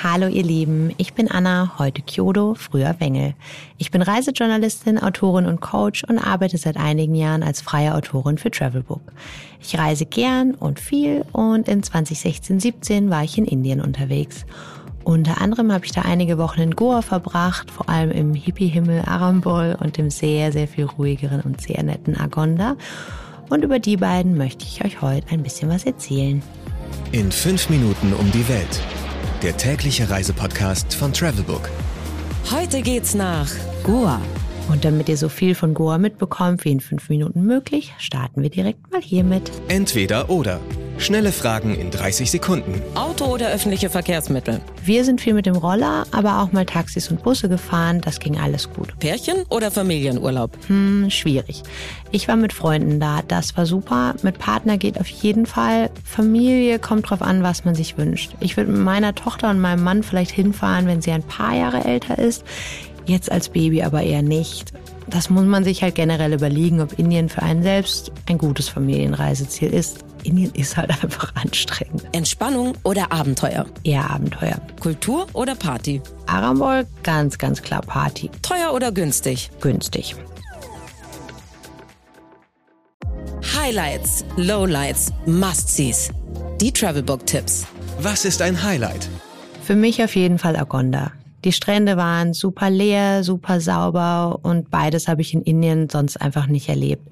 Hallo ihr Lieben, ich bin Anna, heute Kyodo, früher Wengel. Ich bin Reisejournalistin, Autorin und Coach und arbeite seit einigen Jahren als freie Autorin für Travelbook. Ich reise gern und viel und in 2016-17 war ich in Indien unterwegs. Unter anderem habe ich da einige Wochen in Goa verbracht, vor allem im Hippie-Himmel Arambol und dem sehr, sehr viel ruhigeren und sehr netten Agonda. Und über die beiden möchte ich euch heute ein bisschen was erzählen. In fünf Minuten um die Welt der tägliche Reisepodcast von Travelbook. Heute geht's nach Goa. Und damit ihr so viel von Goa mitbekommt wie in fünf Minuten möglich, starten wir direkt mal hiermit. Entweder oder. Schnelle Fragen in 30 Sekunden. Auto oder öffentliche Verkehrsmittel? Wir sind viel mit dem Roller, aber auch mal Taxis und Busse gefahren. Das ging alles gut. Pärchen oder Familienurlaub? Hm, schwierig. Ich war mit Freunden da. Das war super. Mit Partner geht auf jeden Fall. Familie kommt drauf an, was man sich wünscht. Ich würde mit meiner Tochter und meinem Mann vielleicht hinfahren, wenn sie ein paar Jahre älter ist. Jetzt als Baby aber eher nicht. Das muss man sich halt generell überlegen, ob Indien für einen selbst ein gutes Familienreiseziel ist. Indien ist halt einfach anstrengend. Entspannung oder Abenteuer? Eher Abenteuer. Kultur oder Party? Arambol, ganz, ganz klar Party. Teuer oder günstig? Günstig. Highlights, Lowlights, Must-Sees. Die Travelbook-Tipps. Was ist ein Highlight? Für mich auf jeden Fall Agonda. Die Strände waren super leer, super sauber und beides habe ich in Indien sonst einfach nicht erlebt.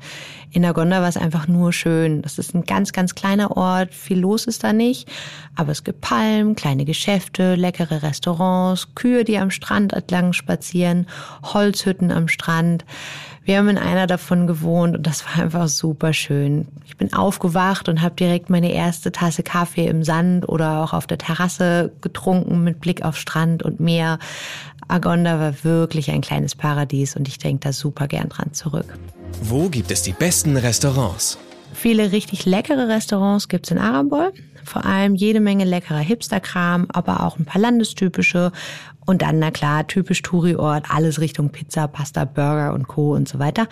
In Nagonda war es einfach nur schön. Das ist ein ganz, ganz kleiner Ort, viel los ist da nicht, aber es gibt Palmen, kleine Geschäfte, leckere Restaurants, Kühe, die am Strand entlang spazieren, Holzhütten am Strand. Wir haben in einer davon gewohnt und das war einfach super schön. Ich bin aufgewacht und habe direkt meine erste Tasse Kaffee im Sand oder auch auf der Terrasse getrunken mit Blick auf Strand und Meer. Agonda war wirklich ein kleines Paradies und ich denke da super gern dran zurück. Wo gibt es die besten Restaurants? Viele richtig leckere Restaurants gibt's in Arambol. Vor allem jede Menge leckerer Hipsterkram, aber auch ein paar landestypische. Und dann, na klar, typisch Touri-Ort, alles Richtung Pizza, Pasta, Burger und Co. und so weiter.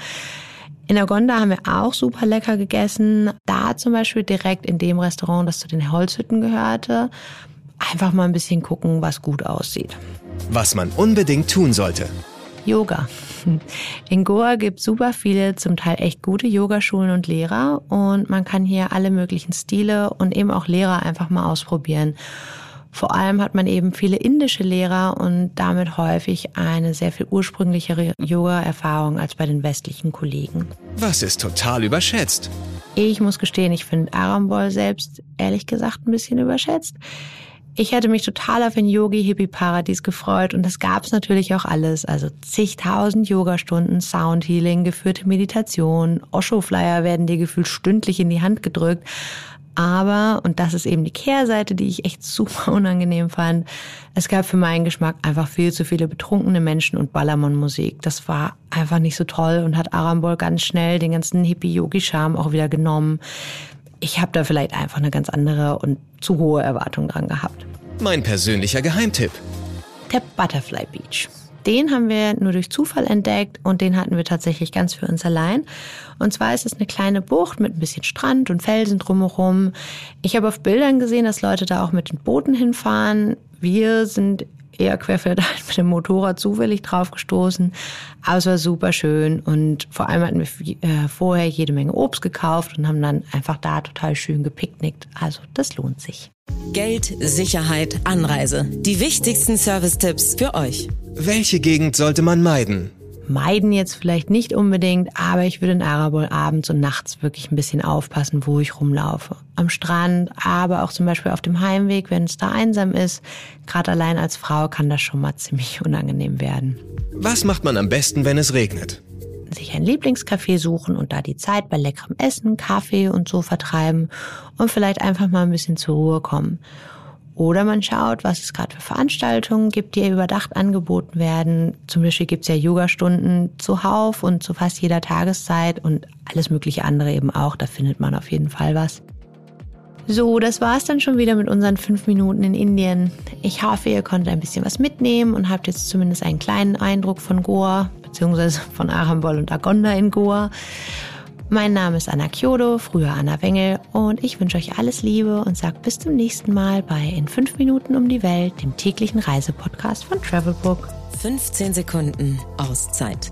In Agonda haben wir auch super lecker gegessen. Da zum Beispiel direkt in dem Restaurant, das zu den Holzhütten gehörte. Einfach mal ein bisschen gucken, was gut aussieht. Was man unbedingt tun sollte. Yoga. In Goa gibt es super viele, zum Teil echt gute Yogaschulen und Lehrer und man kann hier alle möglichen Stile und eben auch Lehrer einfach mal ausprobieren. Vor allem hat man eben viele indische Lehrer und damit häufig eine sehr viel ursprünglichere Yoga-Erfahrung als bei den westlichen Kollegen. Was ist total überschätzt? Ich muss gestehen, ich finde Arambol selbst ehrlich gesagt ein bisschen überschätzt. Ich hätte mich total auf ein Yogi-Hippie-Paradies gefreut und das gab's natürlich auch alles. Also zigtausend Yogastunden, Soundhealing, geführte Meditation, Osho-Flyer werden dir gefühlt stündlich in die Hand gedrückt. Aber, und das ist eben die Kehrseite, die ich echt super unangenehm fand, es gab für meinen Geschmack einfach viel zu viele betrunkene Menschen und Ballermann-Musik. Das war einfach nicht so toll und hat Arambol ganz schnell den ganzen Hippie-Yogi-Charme auch wieder genommen ich habe da vielleicht einfach eine ganz andere und zu hohe Erwartung dran gehabt. Mein persönlicher Geheimtipp. Der Butterfly Beach. Den haben wir nur durch Zufall entdeckt und den hatten wir tatsächlich ganz für uns allein. Und zwar ist es eine kleine Bucht mit ein bisschen Strand und Felsen drumherum. Ich habe auf Bildern gesehen, dass Leute da auch mit den Booten hinfahren. Wir sind eher querfeldein mit dem Motorrad zufällig draufgestoßen. Aber es war super schön und vor allem hatten wir äh, vorher jede Menge Obst gekauft und haben dann einfach da total schön gepicknickt. Also das lohnt sich. Geld, Sicherheit, Anreise. Die wichtigsten Service-Tipps für euch. Welche Gegend sollte man meiden? Meiden jetzt vielleicht nicht unbedingt, aber ich würde in Arabol abends und nachts wirklich ein bisschen aufpassen, wo ich rumlaufe. Am Strand, aber auch zum Beispiel auf dem Heimweg, wenn es da einsam ist. Gerade allein als Frau kann das schon mal ziemlich unangenehm werden. Was macht man am besten, wenn es regnet? Sich ein Lieblingscafé suchen und da die Zeit bei leckerem Essen, Kaffee und so vertreiben und vielleicht einfach mal ein bisschen zur Ruhe kommen. Oder man schaut, was es gerade für Veranstaltungen gibt, die überdacht angeboten werden. Zum Beispiel gibt es ja Yogastunden zuhauf und zu fast jeder Tageszeit und alles mögliche andere eben auch. Da findet man auf jeden Fall was. So, das war's dann schon wieder mit unseren fünf Minuten in Indien. Ich hoffe, ihr konntet ein bisschen was mitnehmen und habt jetzt zumindest einen kleinen Eindruck von Goa, beziehungsweise von Arambol und Agonda in Goa. Mein Name ist Anna Kyodo, früher Anna Wengel und ich wünsche euch alles Liebe und sage bis zum nächsten Mal bei In 5 Minuten um die Welt, dem täglichen Reisepodcast von Travelbook. 15 Sekunden Auszeit